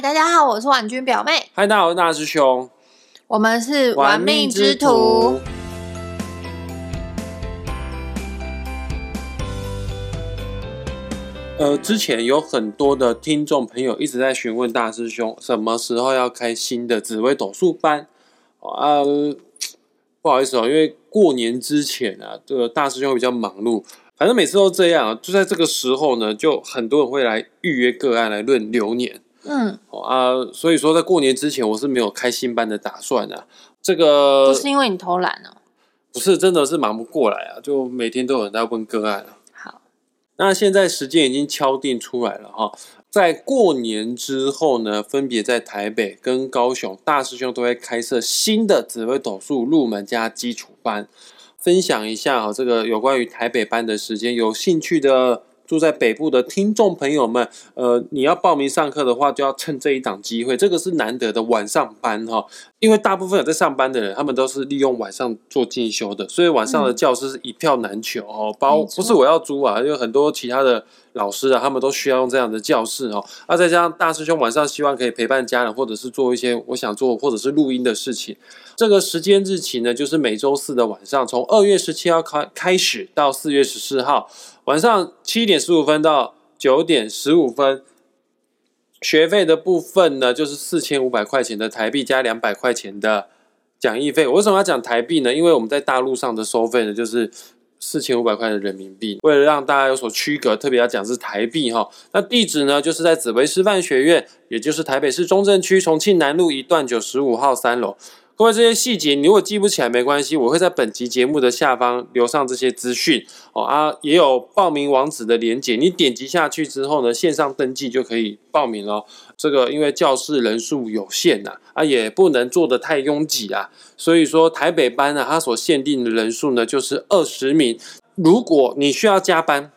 嗨，大家好，我是婉君表妹，嗨，大家好，我是大师兄，我们是玩命之徒。。呃，之前有很多的听众朋友一直在询问大师兄什么时候要开新的紫微斗数班哦啊，不好意思哦，因为过年之前啊，这个大师兄比较忙碌，反正每次都这样啊，就在这个时候呢，就很多人会来预约个案来论流年嗯，哦啊，所以说在过年之前我是没有开新班的打算的、这个不是因为你偷懒哦。不是真的是忙不过来啊，就每天都有人在问个案啊。好，那现在时间已经敲定出来了哈，在过年之后呢，分别在台北跟高雄，大师兄都会开设新的紫微斗数入门加基础班，分享一下哈，这个有关于台北班的时间，有兴趣的。住在北部的听众朋友们，呃，你要报名上课的话，就要趁这一档机会，这个是难得的晚上班哈，因为大部分有在上班的人，他们都是利用晚上做进修的，所以晚上的教室是一票难求哦。包不是我要租啊，有很多其他的老师啊，他们都需要用这样的教室哦。那再加上大师兄晚上希望可以陪伴家人，或者是做一些我想做或者是录音的事情。这个时间日期呢，就是每周四的晚上，从二月十七号开开始到四月十四号晚上七点十五分到九点十五分。学费的部分呢，就是四千五百块钱的台币加两百块钱的讲义费。我为什么要讲台币呢？因为我们在大陆上的收费呢，就是四千五百块的人民币。为了让大家有所区隔，特别要讲是台币哈。那地址呢，就是在紫薇师范学院，也就是台北市中正区重庆南路一段九十五号三楼。各位这些细节你如果记不起来没关系，我会在本集节目的下方留上这些资讯哦啊，也有报名网址的连结，你点击下去之后呢，线上登记就可以报名了。这个因为教室人数有限呐、啊，也不能做的太拥挤啊，所以说台北班呢、它所限定的人数呢就是二十名。如果你需要加班，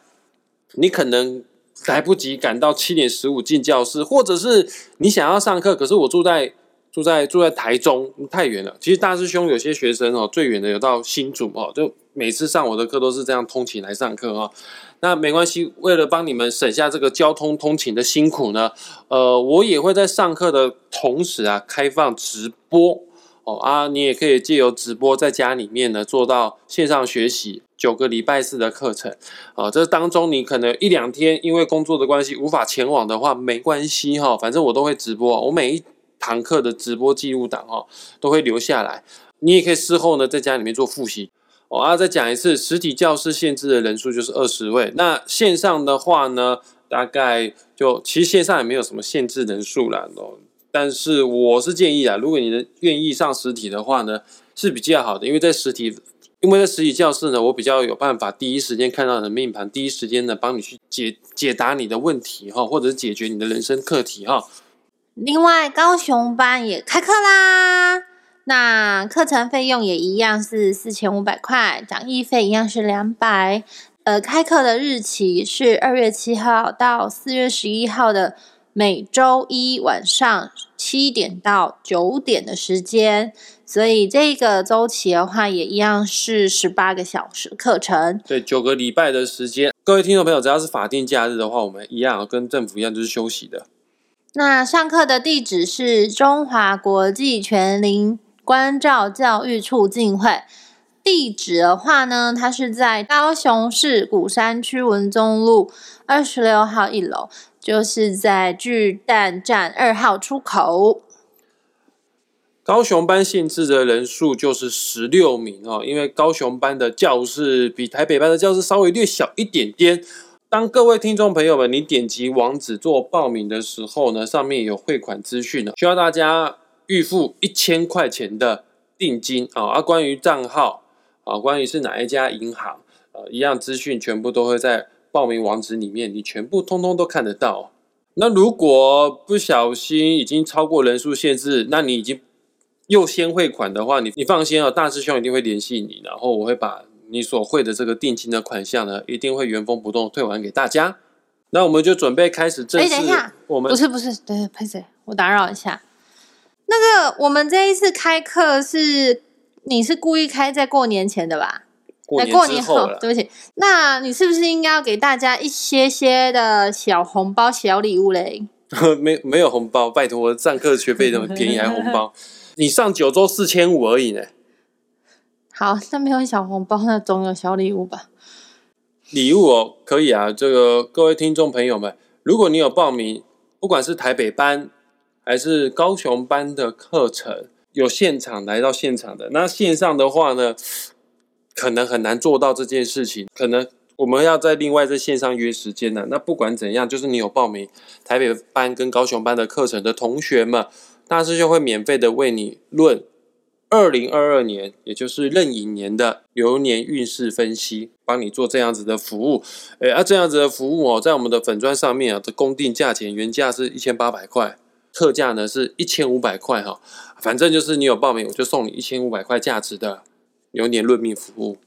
你可能来不及赶到七点十五进教室，或者是你想要上课，可是我住在住在住在台中太远了。其实大师兄有些学生哦，最远的有到新竹哦，就每次上我的课都是这样通勤来上课哦。那没关系，为了帮你们省下这个交通通勤的辛苦呢，呃，我也会在上课的同时啊，开放直播哦啊，你也可以借由直播在家里面呢做到线上学习九个礼拜四的课程啊。这当中你可能一两天因为工作的关系无法前往的话，没关系哈、反正我都会直播，我每一堂课的直播记录档哈都会留下来，你也可以事后呢在家里面做复习。我要再讲一次，实体教室限制的人数就是二十位，那线上的话呢，大概就其实线上也没有什么限制人数啦哦。但是我是建议啊，如果你的愿意上实体的话呢，是比较好的，因为在实体，因为在实体教室呢，我比较有办法第一时间看到你的命盘，第一时间呢帮你去解解答你的问题哈，或者是解决你的人生课题哈。另外，高雄班也开课啦。那课程费用也一样是四千五百块，讲义费一样是两百。呃，开课的日期是二月七号到四月十一号的每周一晚上七点到九点的时间，所以这个周期的话也一样是十八个小时课程。对，九个礼拜的时间，各位听众朋友，只要是法定假日的话，我们一样跟政府一样，就是休息的。那上课的地址是中华国际全龄关照教育促进会。地址的话呢，它是在高雄市鼓山区文中路二十六号一楼，就是在巨蛋站二号出口。高雄班限制的人数就是十六名哦，因为高雄班的教室比台北班的教室稍微略小一点点。当各位听众朋友们，你点击网址做报名的时候呢，上面有汇款资讯呢，需要大家预付一千块钱的定金啊。啊，关于账号啊，关于是哪一家银行，呃，一样资讯全部都会在报名网址里面，你全部通通都看得到。那如果不小心已经超过人数限制，那你已经又先汇款的话，你你放心哦，大师兄一定会联系你，然后我会把你所汇的这个定金的款项呢，一定会原封不动退还给大家。那我们就准备开始正哎，式等一下，我们不是不是，对，拍谁？我打扰一下。那个，我们这一次开课是你是故意开在过年前的吧？哎过年过年后。对不起，那你是不是应该要给大家一些些的小红包、小礼物嘞？没没有红包，拜托，我上课学费这么便宜，还红包？你上九周四千五而已呢。好，那没有小红包，那总有小礼物吧？礼物哦，可以啊。这个各位听众朋友们，如果你有报名，不管是台北班还是高雄班的课程，有现场来到现场的，那线上的话呢，可能很难做到这件事情，可能我们要在另外在线上约时间呢。那不管怎样，就是你有报名台北班跟高雄班的课程的同学们，大师兄会免费的为你论。二零二二年，也就是壬寅年的流年运势分析，帮你做这样子的服务。诶，啊，这样子的服务哦，在我们的粉砖上面啊，的公定价钱原价是一千八百块，特价呢是一千五百块哈。反正就是你有报名，我就送你一千五百块价值的流年论命服务。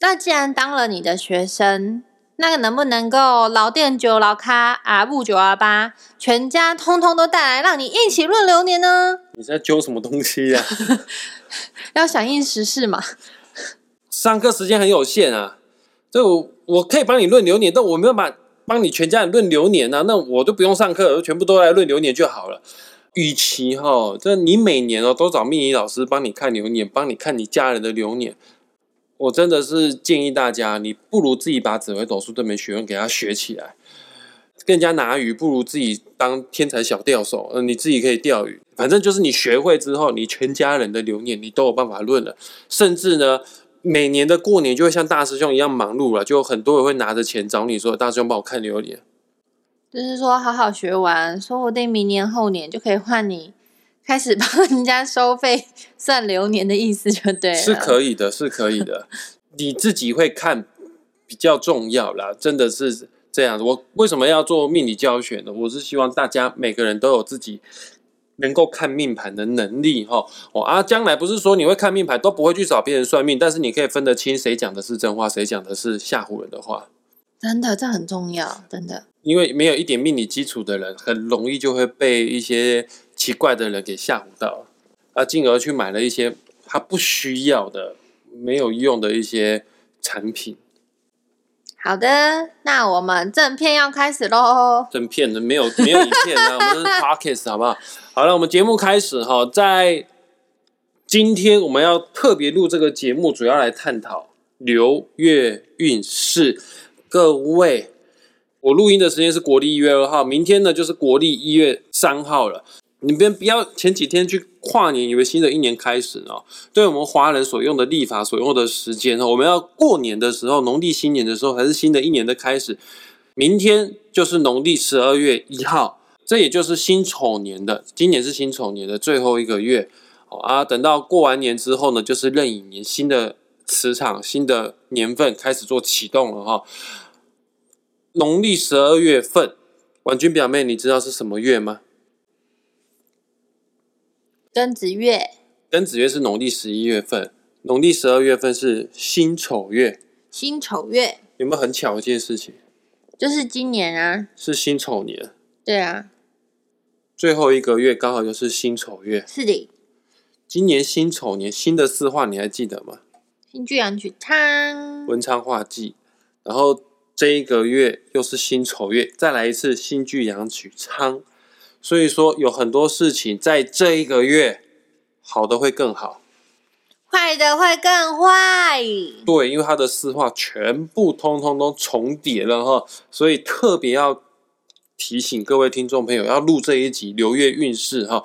那既然当了你的学生，那个能不能够老店九老咖阿布九阿八，全家通通都带来，让你一起论流年呢？你在揪什么东西呀？要响应时事嘛？上课时间很有限啊，这我我可以帮你论流年，但我没有把帮你全家人论流年啊，那我都不用上课，全部都来论流年就好了。与其哈，这你每年哦都找命理老师帮你看流年，帮你看你家人的流年，我真的是建议大家，你不如自己把紫微斗数这门学问给他学起来。更加拿鱼，不如自己当天才小钓手。嗯，你自己可以钓鱼，反正就是你学会之后，你全家人的流年你都有办法论了。甚至呢，每年的过年就会像大师兄一样忙碌了，就很多人会拿着钱找你说：“大师兄帮我看流年。”就是说，好好学完，说不定明年后年就可以换你开始帮人家收费算流年的意思，就对了。是可以的，是可以的。你自己会看比较重要啦，真的是。这样，我为什么要做命理教学呢？我是希望大家每个人都有自己能够看命盘的能力，哈。哦啊，将来不是说你会看命盘都不会去找别人算命，但是你可以分得清谁讲的是真话，谁讲的是吓唬人的话。真的，这很重要，真的。因为没有一点命理基础的人，很容易就会被一些奇怪的人给吓唬到，啊，进而去买了一些他不需要的、没有用的一些产品。好的，那我们正片要开始喽。正片的没有没有影片啊，我们是 podcast 好不好？好了，我们节目开始哈。在今天我们要特别录这个节目，主要来探讨流月运势。各位，我录音的时间是国历一月二号，明天呢就是国历一月三号了。你别不要前几天去跨年，以为新的一年开始哦。对我们华人所用的历法所用的时间哦，我们要过年的时候，农历新年的时候，还是新的一年的开始。明天就是农历十二月一号，这也就是辛丑年的，今年是辛丑年的最后一个月哦啊。等到过完年之后呢，就是壬寅年，新的磁场、新的年份开始做启动了哈。农历十二月份，婉君表妹，你知道是什么月吗？庚子月，庚子月是农历十一月份，农历十二月份是辛丑月。辛丑月有没有很巧一件事情？就是今年啊，是辛丑年。对啊，最后一个月刚好就是辛丑月。是的，今年辛丑年，新的四化你还记得吗？新巨阳曲昌，文昌化忌，然后这一个月又是辛丑月，再来一次新巨阳曲仓。所以说有很多事情在这一个月，好的会更好，坏的会更坏。对，因为它的四化全部通通都重叠了哈，所以特别要提醒各位听众朋友要录这一集流月运势哈。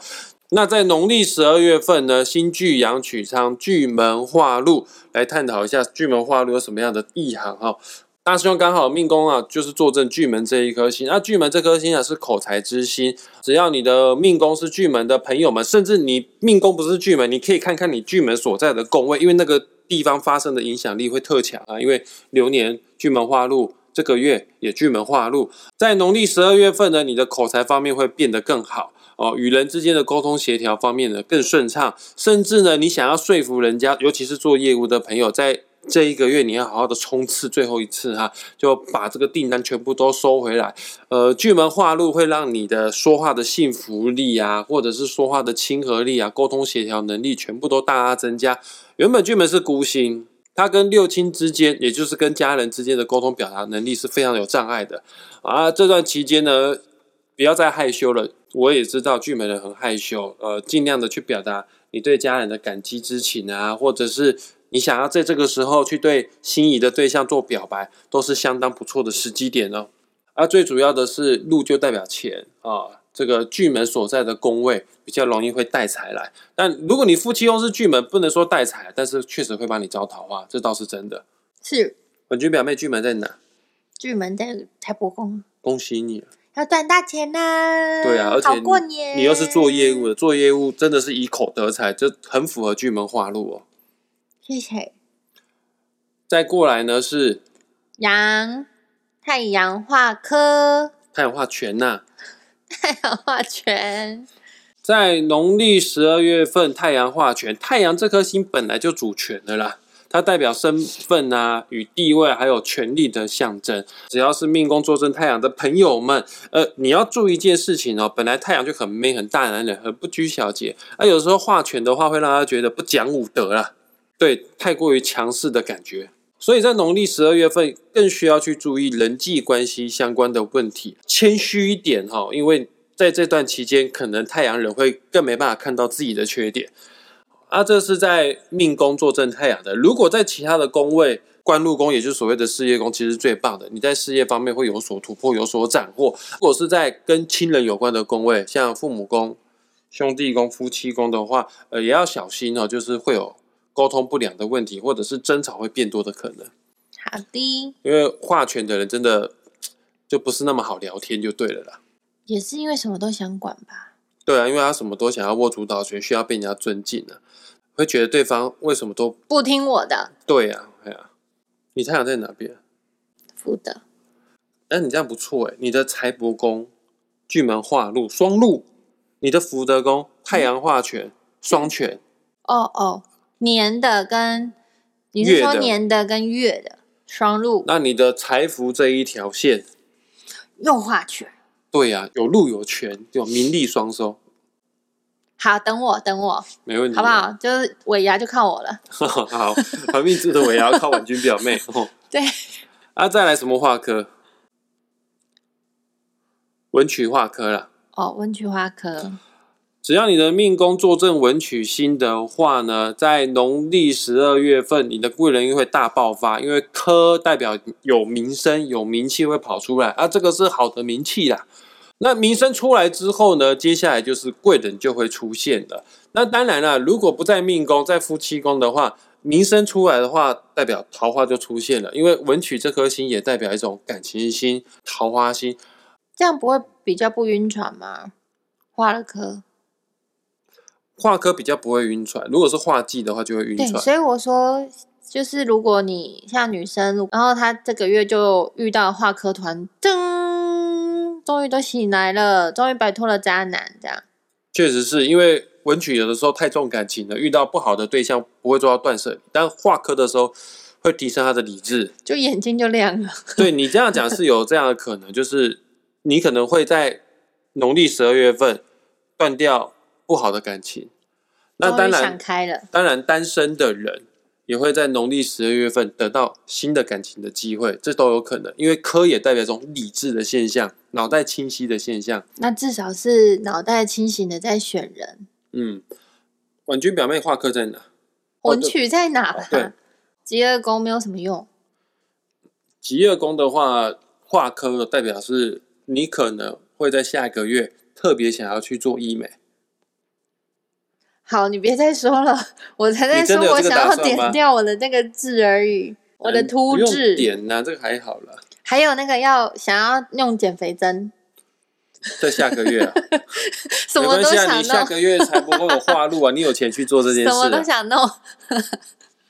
那在农历十二月份呢，新巨阳曲昌巨门化禄来探讨一下巨门化禄有什么样的意涵哈。大师兄刚好命宫啊，就是坐镇巨门这一颗星。那巨门这颗星啊，是口才之星。只要你的命宫是巨门的朋友们，甚至你命宫不是巨门，你可以看看你巨门所在的宫位，因为那个地方发生的影响力会特强啊。因为流年巨门化禄，这个月也巨门化禄，在农历十二月份呢，你的口才方面会变得更好哦，与人之间的沟通协调方面呢更顺畅，甚至呢，你想要说服人家，尤其是做业务的朋友，在这一个月你要好好的冲刺最后一次哈，就把这个订单全部都收回来。呃，巨门化禄会让你的说话的信服力啊，或者是说话的亲和力啊，沟通协调能力全部都大大增加。原本巨门是孤星，它跟六亲之间，也就是跟家人之间的沟通表达能力是非常有障碍的啊。这段期间呢，不要再害羞了。我也知道巨门人很害羞，呃，尽量的去表达你对家人的感激之情啊，或者是你想要在这个时候去对心仪的对象做表白，都是相当不错的时机点哦。而最主要的是，禄就代表钱啊，这个巨门所在的宫位比较容易会带财来。但如果你夫妻宫是巨门，不能说带财，但是确实会帮你招桃花，这倒是真的。是本君表妹巨门在哪？巨门在财帛宫，恭喜你了。要赚大钱啦！对啊，而且过年，你又是做业务的，做业务真的是以口得财，这很符合巨门化禄哦。谢谢。再过来呢是羊，太阳化科，太阳化权呐、太阳化权，在农历十二月份，太阳化权，太阳这颗星本来就主权的啦，它代表身份啊、与地位还有权力的象征。只要是命宫坐镇太阳的朋友们，呃，你要注意一件事情哦，本来太阳就很 man、很大男人、很不拘小节，啊，有时候化权的话会让他觉得不讲武德啦，对，太过于强势的感觉。所以在农历十二月份，更需要去注意人际关系相关的问题，谦虚一点哈，因为在这段期间，可能太阳人会更没办法看到自己的缺点。啊，这是在命宫坐镇太阳的。如果在其他的宫位，官禄宫，也就是所谓的事业宫，其实最棒的，你在事业方面会有所突破，有所斩获。如果是在跟亲人有关的宫位，像父母宫、兄弟宫、夫妻宫的话，呃，也要小心哦，就是会有沟通不良的问题，或者是争吵会变多的可能。好的，因为画权的人真的 就不是那么好聊天，就对了啦。也是因为什么都想管吧。对啊，因为他什么都想要握主导权，需要被人家尊敬啊，会觉得对方为什么都不听我的，对啊，哎呀、你太阳在哪边？负的，哎，你这样不错哎，你的财帛宫巨门化禄双禄，你的福德宫太阳化权双权，哦哦，年的跟你是月的说年的跟月的双路那你的财福这一条线，又画权。对呀、有路有权，有名利双收，好，等我等我，没问题，好不？好？就是尾牙就靠我了。好，好命之的我也要靠婉君表妹 哦。对，啊，再来什么画科？文曲画科啦。哦，文曲花科，只要你的命宫坐镇文曲星的话呢，在农历十二月份，你的贵人运会大爆发，因为科代表有名声、有名气会跑出来啊，这个是好的名气啦。那名声出来之后呢，接下来就是贵人就会出现了。那当然了，如果不在命宫，在夫妻宫的话，名声出来的话，代表桃花就出现了，因为文曲这颗星也代表一种感情星、桃花星。这样不会比较不晕船吗？画了科，画科比较不会晕船，如果是画技的话就会晕对，船。所以我说，就是如果你像女生，然后她这个月就遇到画科团，噔，终于都醒来了，终于摆脱了渣男，这样确实是因为文曲有的时候太重感情了，遇到不好的对象不会做到断舍离，但画科的时候会提升他的理智。就眼睛就亮了。对你这样讲是有这样的可能，就是你可能会在农历十二月份断掉不好的感情。那当然想然，开了，当然单身的人也会在农历十二月份得到新的感情的机会，这都有可能。因为科也代表一种理智的现象，脑袋清晰的现象。那至少是脑袋清醒的在选人。嗯，婉君表妹画科在哪？哦文曲在哪吧？对极恶宫没有什么用。极恶宫的话，画科代表是你可能会在下一个月特别想要去做医美。好，你别再说了，我才在说我想要点掉我的那个痣而已，我的嗯不用凸痣，点呐、这个还好了，还有那个要想要用减肥针，在下个月、啊，什么都想你下弄，个月才不会有化路啊，你有钱去做这件事什么都。想弄。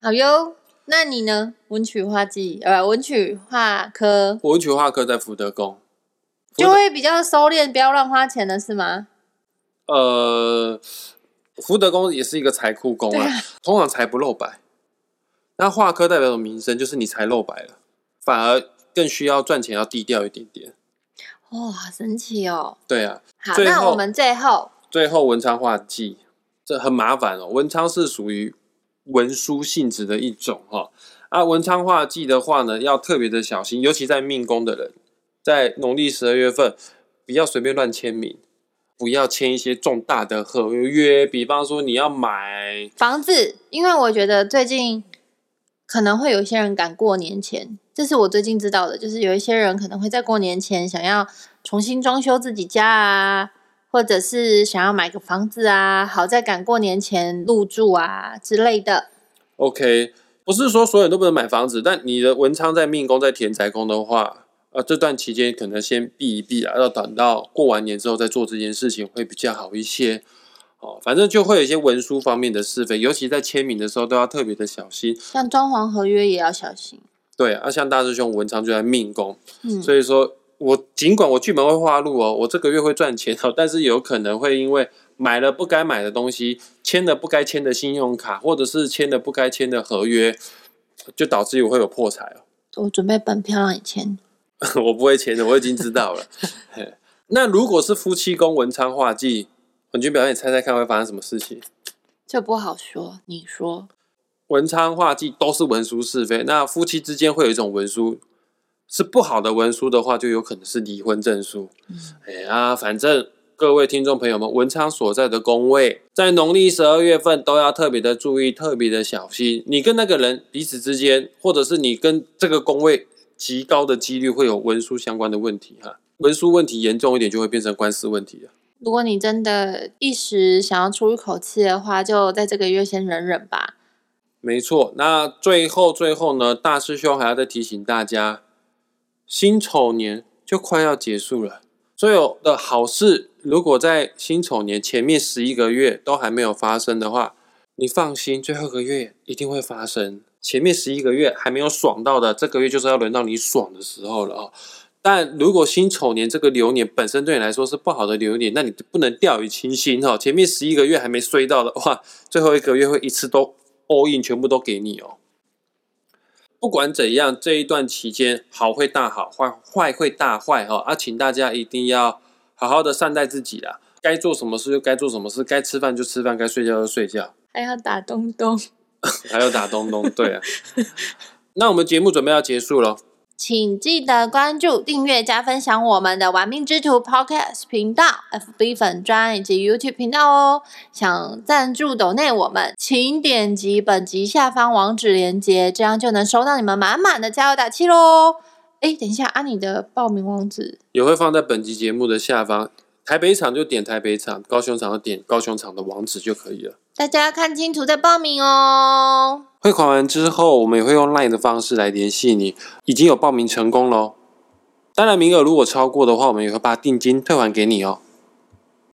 好哟，那你呢？文曲画技，呃，文曲画科文曲画科在福德宫，就德会比较收敛，不要乱花钱了，是吗？呃，福德宫也是一个财库宫啊啊，通常财不露白。那画科代表的名声就是你财露白了，反而更需要赚钱要低调一点点。哇、好神奇哦！对啊，好，那我们最后最后文昌画忌，这很麻烦哦。文昌是属于文书性质的一种哈、啊，文昌画忌的话呢，要特别的小心，尤其在命宫的人，在农历十二月份不要随便乱签名，不要签一些重大的合约，比方说你要买房子，因为我觉得最近可能会有一些人赶过年前，这是我最近知道的，就是有一些人可能会在过年前想要重新装修自己家啊，或者是想要买个房子啊，好在赶过年前入住啊之类的。OK，不是说所有人都不能买房子，但你的文昌在命宫在田宅宫的话，呃，这段期间可能先避一避啊，要等到过完年之后再做这件事情会比较好一些。哦，反正就会有一些文书方面的是非，尤其在签名的时候都要特别的小心。像装潢合约也要小心。对啊，像大师兄文昌就在命宫，嗯，所以说我尽管我剧本会画路哦，我这个月会赚钱哦，但是有可能会因为买了不该买的东西，签了不该签的信用卡，或者是签了不该签的合约，就导致我会有破财哦。我准备本票让你签。我不会签的，我已经知道了。那如果是夫妻宫文昌化忌，文君表演，猜猜看会发生什么事情？这不好说，你说。文昌化忌都是文书是非，那夫妻之间会有一种文书是不好的文书的话，就有可能是离婚证书。哎呀，反正各位听众朋友们，文昌所在的宫位，在农历十二月份都要特别的注意，特别的小心。你跟那个人彼此之间，或者是你跟这个宫位极高的几率会有文书相关的问题哈。文书问题严重一点，就会变成官司问题了。如果你真的一时想要出一口气的话，就在这个月先忍忍吧。没错，那最后最后呢，大师兄还要再提醒大家，辛丑年就快要结束了，所有的好事如果在辛丑年前面十一个月都还没有发生的话，你放心，最后一个月一定会发生。前面十一个月还没有爽到的，这个月就是要轮到你爽的时候了哦。但如果辛丑年这个流年本身对你来说是不好的流年，那你不能掉以轻心哦。前面十一个月还没衰到的话，最后一个月会一次都 all in 全部都给你哦。不管怎样，这一段期间好会大好，坏坏会大坏哈、啊，请大家一定要好好的善待自己啦。该做什么事就该做什么事，该吃饭就吃饭，该睡觉就睡觉，还要打东东，还有打东东。对啊，那我们节目准备要结束了。请记得关注、订阅、加分享我们的“玩命之徒 ”Podcast 频道、FB 粉专以及 YouTube 频道哦。想赞助抖内我们，请点击本集下方网址链接，这样就能收到你们满满的加油打气喽。哎，等一下，按、你的报名网址也会放在本集节目的下方。台北场就点台北场，高雄场就点高雄场的网址就可以了。大家要看清楚再报名哦。汇款完之后，我们也会用 LINE 的方式来联系你，已经有报名成功喽。当然，名额如果超过的话，我们也会把定金退还给你哦。